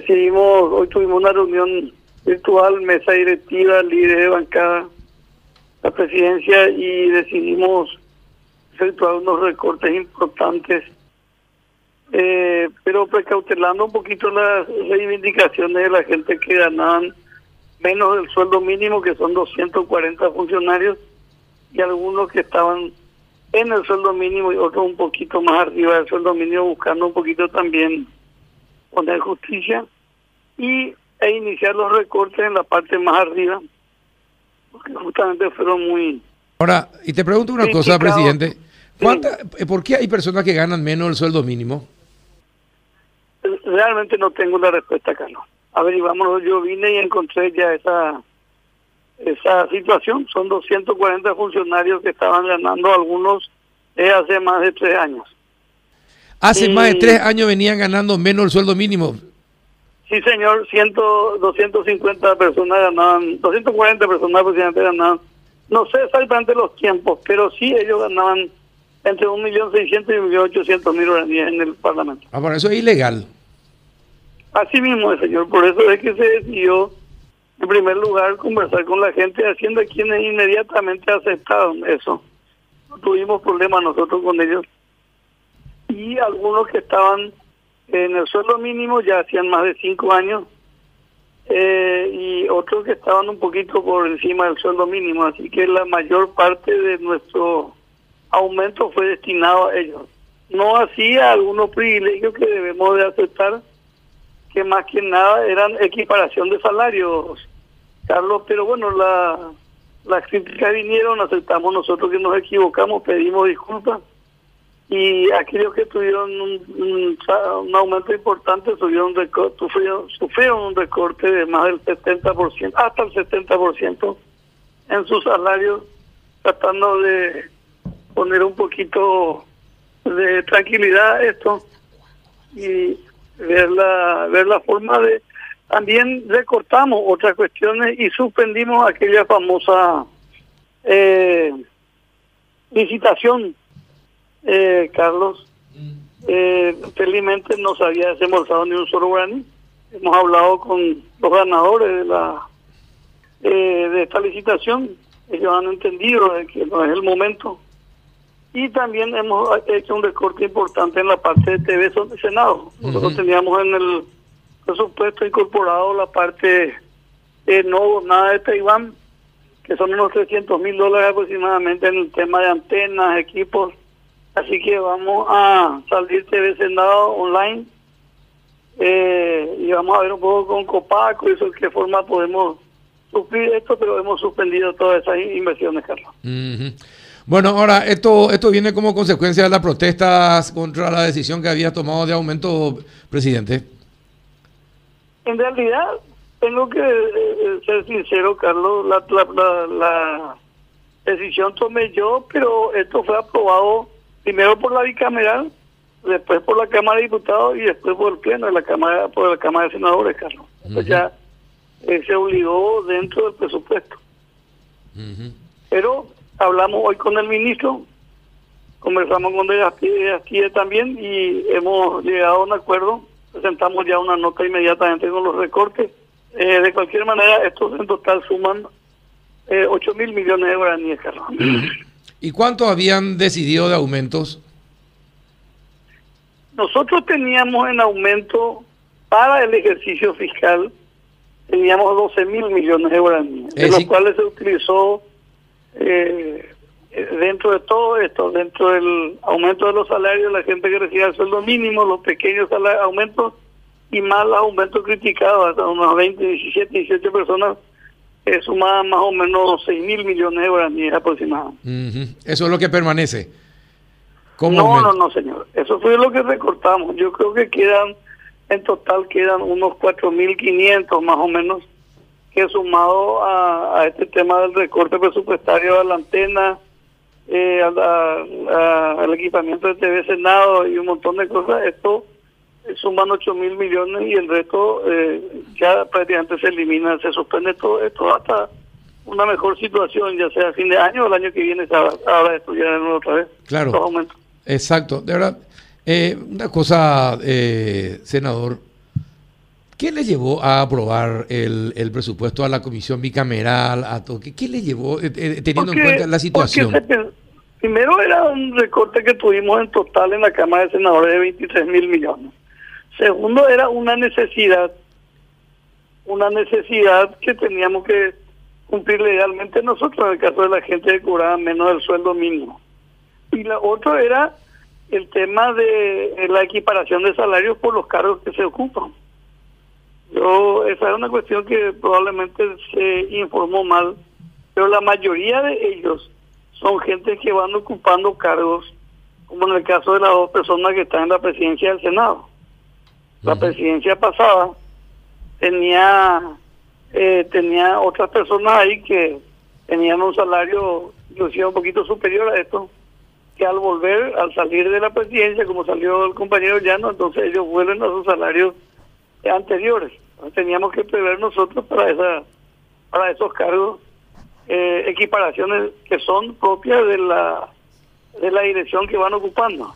decidimos, hoy tuvimos una reunión virtual, mesa directiva, líder de bancada, la presidencia y decidimos efectuar unos recortes importantes, eh, pero precautelando un poquito las reivindicaciones de la gente que ganaban menos del sueldo mínimo, que son 240 funcionarios, y algunos que estaban en el sueldo mínimo y otros un poquito más arriba del sueldo mínimo, buscando un poquito también poner justicia y e iniciar los recortes en la parte más arriba, porque justamente fueron muy... Ahora, y te pregunto una cosa, presidente, ¿cuánta, ¿por qué hay personas que ganan menos del sueldo mínimo? Realmente no tengo la respuesta, Carlos. Averiguámoslo, yo vine y encontré ya esa esa situación. Son 240 funcionarios que estaban ganando algunos hace más de tres años. Hace más de tres años venían ganando menos el sueldo mínimo. Sí, señor, 100, 250 personas ganaban, 240 personas aproximadamente ganaban. No sé exactamente los tiempos, pero sí ellos ganaban entre 1.600.000 y 1.800.000 en el Parlamento. Ah, por eso es ilegal. Así mismo, señor, por eso es que se decidió, en primer lugar, conversar con la gente, haciendo quienes inmediatamente aceptaron eso. No tuvimos problemas nosotros con ellos. Algunos que estaban en el sueldo mínimo ya hacían más de cinco años eh, y otros que estaban un poquito por encima del sueldo mínimo, así que la mayor parte de nuestro aumento fue destinado a ellos. No así a algunos privilegios que debemos de aceptar, que más que nada eran equiparación de salarios, Carlos, pero bueno, la, las críticas vinieron, aceptamos nosotros que nos equivocamos, pedimos disculpas y aquellos que tuvieron un, aumento importante sufrieron, sufrieron un recorte de más del 70%, hasta el 70% en sus salarios, tratando de poner un poquito de tranquilidad a esto y ver la, ver la forma de... También recortamos otras cuestiones y suspendimos aquella famosa eh, licitación eh, Carlos, eh, felizmente no se había desembolsado ni un solo granito. Hemos hablado con los ganadores de la eh, de esta licitación. Ellos han entendido que no es el momento. Y también hemos hecho un recorte importante en la parte de TV Senado. Nosotros teníamos en el presupuesto incorporado la parte de no nada de Taiwán, que son unos 300 mil dólares aproximadamente en el tema de antenas, equipos Así que vamos a salir TV Senado online eh, y vamos a ver un poco con Copaco y de qué forma podemos suplir esto, pero hemos suspendido todas esas inversiones, Carlos. Bueno, ahora, esto esto viene como consecuencia de las protestas contra la decisión que había tomado de aumento, presidente. En realidad, tengo que eh, ser sincero, Carlos, la, la, la decisión tomé yo, pero esto fue aprobado primero por la bicameral, después por la Cámara de Diputados y después por el Pleno de la Cámara, por la Cámara de Senadores, Carlos. Entonces ya eh, se obligó dentro del presupuesto. Pero hablamos hoy con el ministro, conversamos con De Gasquille también y hemos llegado a un acuerdo, presentamos ya una nota inmediatamente con los recortes. Eh, de cualquier manera, estos en total suman eh, 8 mil millones de guaraníes, Carlos. ¿Y cuánto habían decidido de aumentos? Nosotros teníamos en aumento para el ejercicio fiscal, teníamos 12 mil millones de euros, de los cuales se utilizó eh, dentro de todo esto, dentro del aumento de los salarios, la gente que recibía el sueldo mínimo, los pequeños aumentos y más los aumentos criticados, hasta unos 20, 17, 18 personas sumaba más o menos 6 mil millones de guaraníes aproximadamente. Eso es lo que permanece. no, no, no, señor. Eso fue lo que recortamos. Yo creo que quedan, en total quedan unos 4.500 más o menos, que sumado a, este tema del recorte presupuestario a la antena, eh, al equipamiento de TV Senado y un montón de cosas, esto suman 8 mil millones y el resto eh, ya prácticamente se elimina, se suspende todo esto hasta una mejor situación, ya sea a fin de año o el año que viene de estudiar de nuevo otra vez. Claro. Exacto. De verdad, eh, una cosa, eh, senador, ¿Qué le llevó a aprobar el, presupuesto a la comisión bicameral? A todo? ¿Qué, le llevó, eh, eh, teniendo en cuenta la situación? primero era un recorte que tuvimos en total en la Cámara de Senadores de 23 mil millones. Segundo, era una necesidad, una necesidad que teníamos que cumplir legalmente nosotros en el caso de la gente que cobraba menos del sueldo mínimo. Y la otra era el tema de la equiparación de salarios por los cargos que se ocupan. Yo, esa es una cuestión que probablemente se informó mal, pero la mayoría de ellos son gente que van ocupando cargos, como en el caso de las dos personas que están en la presidencia del Senado. La presidencia pasada tenía eh, tenía otras personas ahí que tenían un salario inclusive un poquito superior a esto, que al volver, al salir de la presidencia, como salió el compañero Llano, entonces ellos vuelven a sus salarios anteriores. teníamos que prever nosotros para esa para esos cargos eh, equiparaciones que son propias de la de la dirección que van ocupando.